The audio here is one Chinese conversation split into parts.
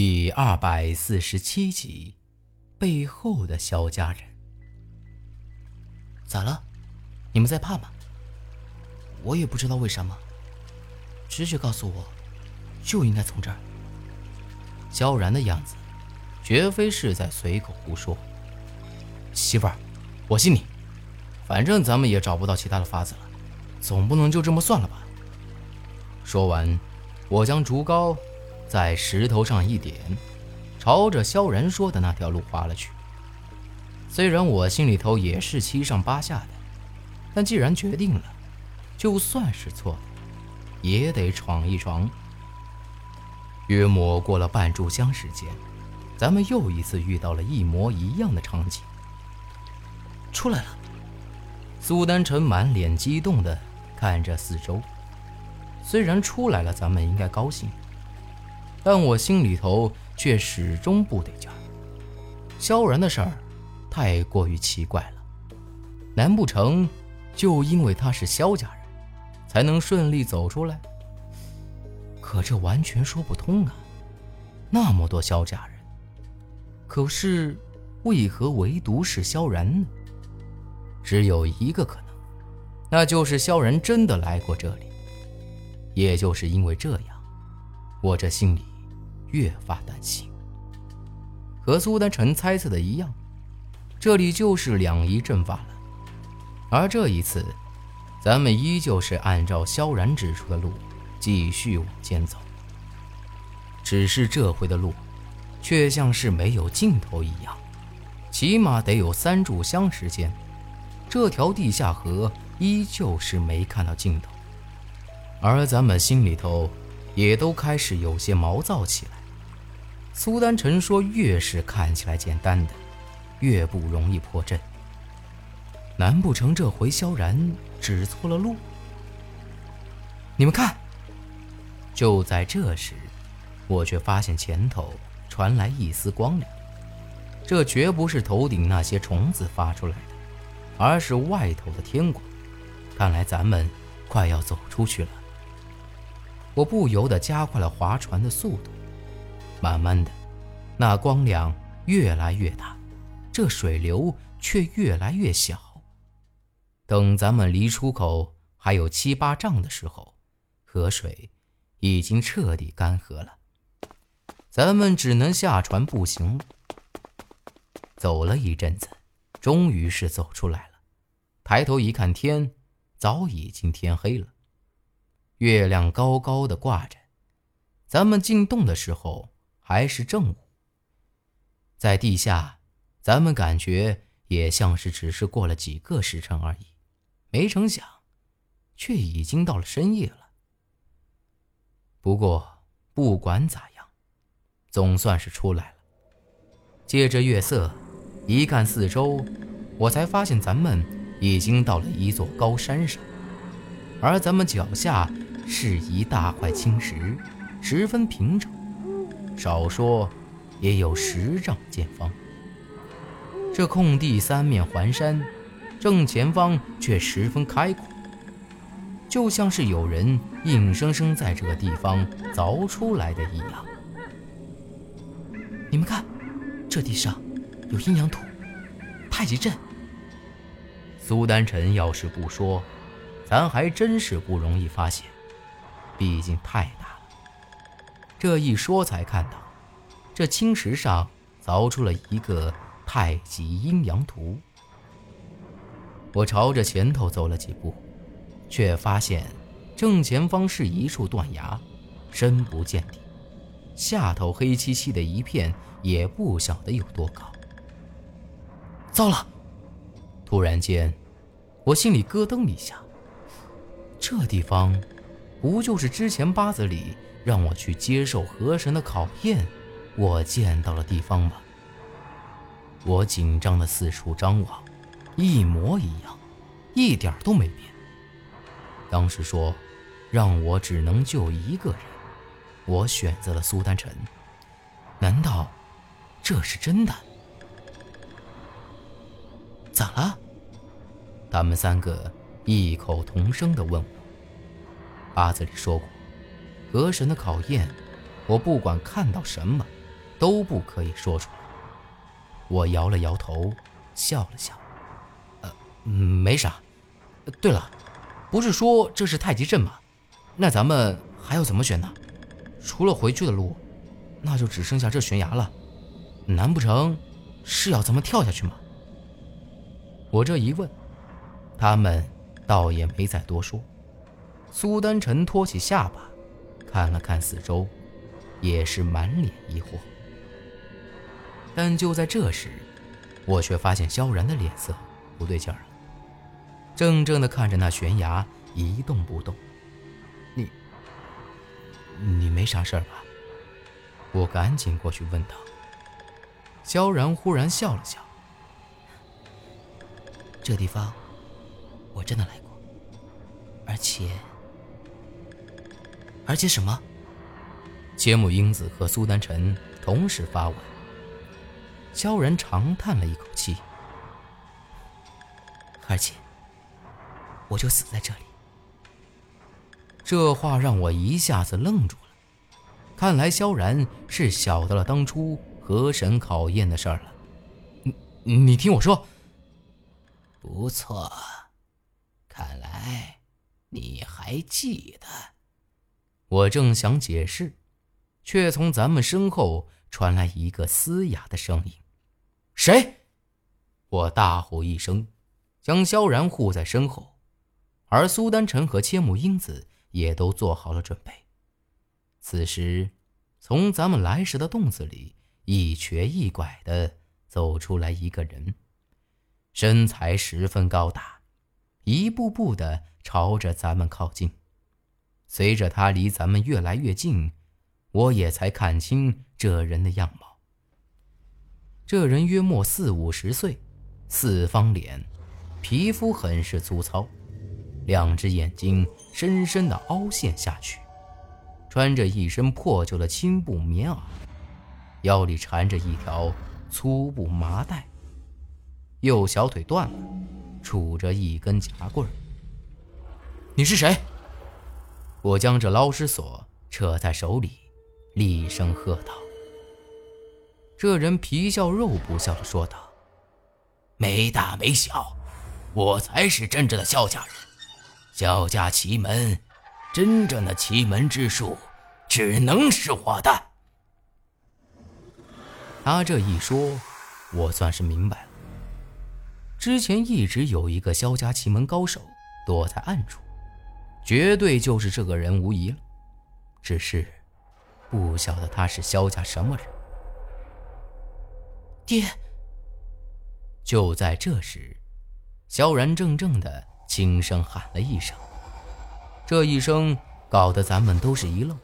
第二百四十七集，背后的萧家人。咋了？你们在怕吗？我也不知道为什么，直觉告诉我，就应该从这儿。萧然的样子，绝非是在随口胡说。媳妇儿，我信你。反正咱们也找不到其他的法子了，总不能就这么算了吧？说完，我将竹篙在石头上一点，朝着萧然说的那条路划了去。虽然我心里头也是七上八下的，但既然决定了，就算是错了，也得闯一闯。约莫过了半炷香时间，咱们又一次遇到了一模一样的场景。出来了。苏丹臣满脸激动的看着四周。虽然出来了，咱们应该高兴，但我心里头却始终不得劲儿。萧然的事儿太过于奇怪了，难不成就因为他是萧家人，才能顺利走出来？可这完全说不通啊！那么多萧家人，可是为何唯独是萧然呢？只有一个可能，那就是萧然真的来过这里。也就是因为这样，我这心里越发担心。和苏丹臣猜测的一样，这里就是两仪阵法了。而这一次，咱们依旧是按照萧然指出的路继续往前走。只是这回的路，却像是没有尽头一样，起码得有三炷香时间。这条地下河依旧是没看到尽头，而咱们心里头也都开始有些毛躁起来。苏丹臣说：“越是看起来简单的，越不容易破阵。难不成这回萧然指错了路？”你们看，就在这时，我却发现前头传来一丝光亮，这绝不是头顶那些虫子发出来的。而是外头的天光，看来咱们快要走出去了。我不由得加快了划船的速度，慢慢的，那光亮越来越大，这水流却越来越小。等咱们离出口还有七八丈的时候，河水已经彻底干涸了，咱们只能下船步行。走了一阵子，终于是走出来了。抬头一看，天早已经天黑了，月亮高高的挂着。咱们进洞的时候还是正午，在地下，咱们感觉也像是只是过了几个时辰而已，没成想，却已经到了深夜了。不过不管咋样，总算是出来了。借着月色，一看四周，我才发现咱们。已经到了一座高山上，而咱们脚下是一大块青石，十分平整，少说也有十丈见方。这空地三面环山，正前方却十分开阔，就像是有人硬生生在这个地方凿出来的一样。你们看，这地上有阴阳土，太极阵。苏丹臣要是不说，咱还真是不容易发现，毕竟太大了。这一说才看到，这青石上凿出了一个太极阴阳图。我朝着前头走了几步，却发现正前方是一处断崖，深不见底，下头黑漆漆的一片，也不晓得有多高。糟了！突然间，我心里咯噔一下。这地方，不就是之前八子里让我去接受河神的考验，我见到的地方吗？我紧张的四处张望，一模一样，一点都没变。当时说，让我只能救一个人，我选择了苏丹臣。难道这是真的？咋了？他们三个异口同声地问我。八字里说过，河神的考验，我不管看到什么，都不可以说出来。我摇了摇头，笑了笑，呃，没啥。对了，不是说这是太极阵吗？那咱们还要怎么选呢？除了回去的路，那就只剩下这悬崖了。难不成是要咱们跳下去吗？我这一问，他们倒也没再多说。苏丹臣托起下巴，看了看四周，也是满脸疑惑。但就在这时，我却发现萧然的脸色不对劲儿了，怔怔地看着那悬崖一动不动。你，你没啥事儿吧？我赶紧过去问道。萧然忽然笑了笑：“这地方我真的来过，而且……而且什么？”千木英子和苏丹臣同时发问。萧然长叹了一口气，而且，我就死在这里。这话让我一下子愣住了。看来萧然是晓得了当初河神考验的事儿了。你，你听我说。不错，看来你还记得。我正想解释，却从咱们身后传来一个嘶哑的声音。谁？我大吼一声，将萧然护在身后，而苏丹臣和千木英子也都做好了准备。此时，从咱们来时的洞子里一瘸一拐的走出来一个人，身材十分高大，一步步的朝着咱们靠近。随着他离咱们越来越近，我也才看清这人的样貌。这人约莫四五十岁，四方脸，皮肤很是粗糙，两只眼睛深深的凹陷下去，穿着一身破旧的青布棉袄，腰里缠着一条粗布麻袋，右小腿断了，杵着一根夹棍。你是谁？我将这捞尸索扯在手里，厉声喝道。这人皮笑肉不笑的说道：“没大没小，我才是真正的萧家人。萧家奇门，真正的奇门之术，只能是我的。”他这一说，我算是明白了。之前一直有一个萧家奇门高手躲在暗处，绝对就是这个人无疑了。只是，不晓得他是萧家什么人。爹！就在这时，萧然怔怔的轻声喊了一声。这一声搞得咱们都是一愣。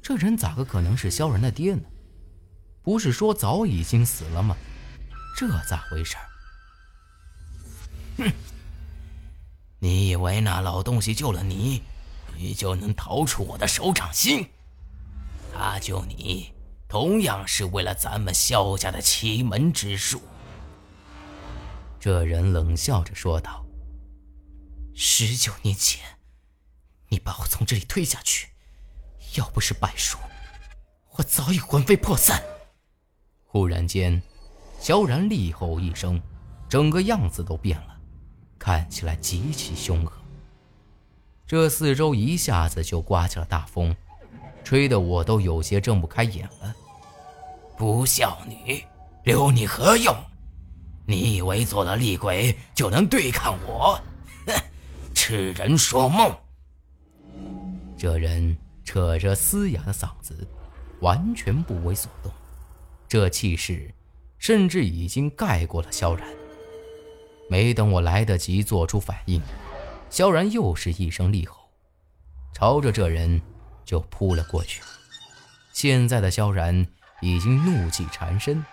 这人咋个可能是萧然的爹呢？不是说早已经死了吗？这咋回事？哼！你以为那老东西救了你，你就能逃出我的手掌心？他救你。同样是为了咱们萧家的奇门之术。这人冷笑着说道：“十九年前，你把我从这里推下去，要不是败术，我早已魂飞魄散。”忽然间，萧然厉吼一声，整个样子都变了，看起来极其凶恶。这四周一下子就刮起了大风。吹得我都有些睁不开眼了。不孝女，留你何用？你以为做了厉鬼就能对抗我？哼，痴人说梦！这人扯着嘶哑的嗓子，完全不为所动，这气势甚至已经盖过了萧然。没等我来得及做出反应，萧然又是一声厉吼，朝着这人。就扑了过去。现在的萧然已经怒气缠身，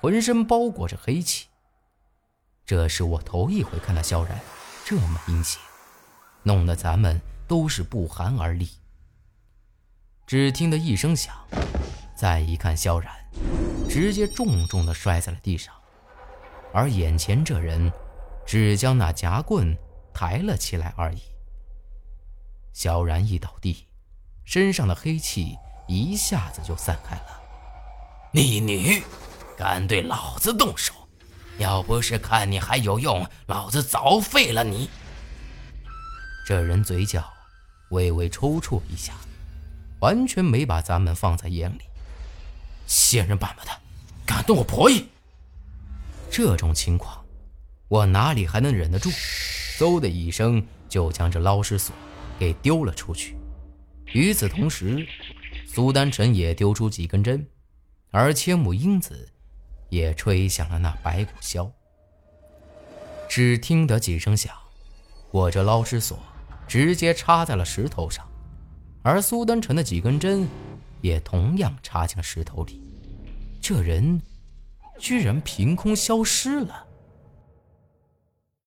浑身包裹着黑气。这是我头一回看到萧然这么阴险，弄得咱们都是不寒而栗。只听得一声响，再一看，萧然直接重重的摔在了地上，而眼前这人只将那夹棍抬了起来而已。萧然一倒地。身上的黑气一下子就散开了，逆女，敢对老子动手！要不是看你还有用，老子早废了你！这人嘴角微微抽搐一下，完全没把咱们放在眼里。仙人板板的，敢动我婆姨！这种情况，我哪里还能忍得住？嗖的一声，就将这捞尸索给丢了出去。与此同时，苏丹臣也丢出几根针，而千木英子。也吹响了那白骨箫。只听得几声响，我这捞尸索直接插在了石头上，而苏丹臣的几根针也同样插进了石头里。这人居然凭空消失了。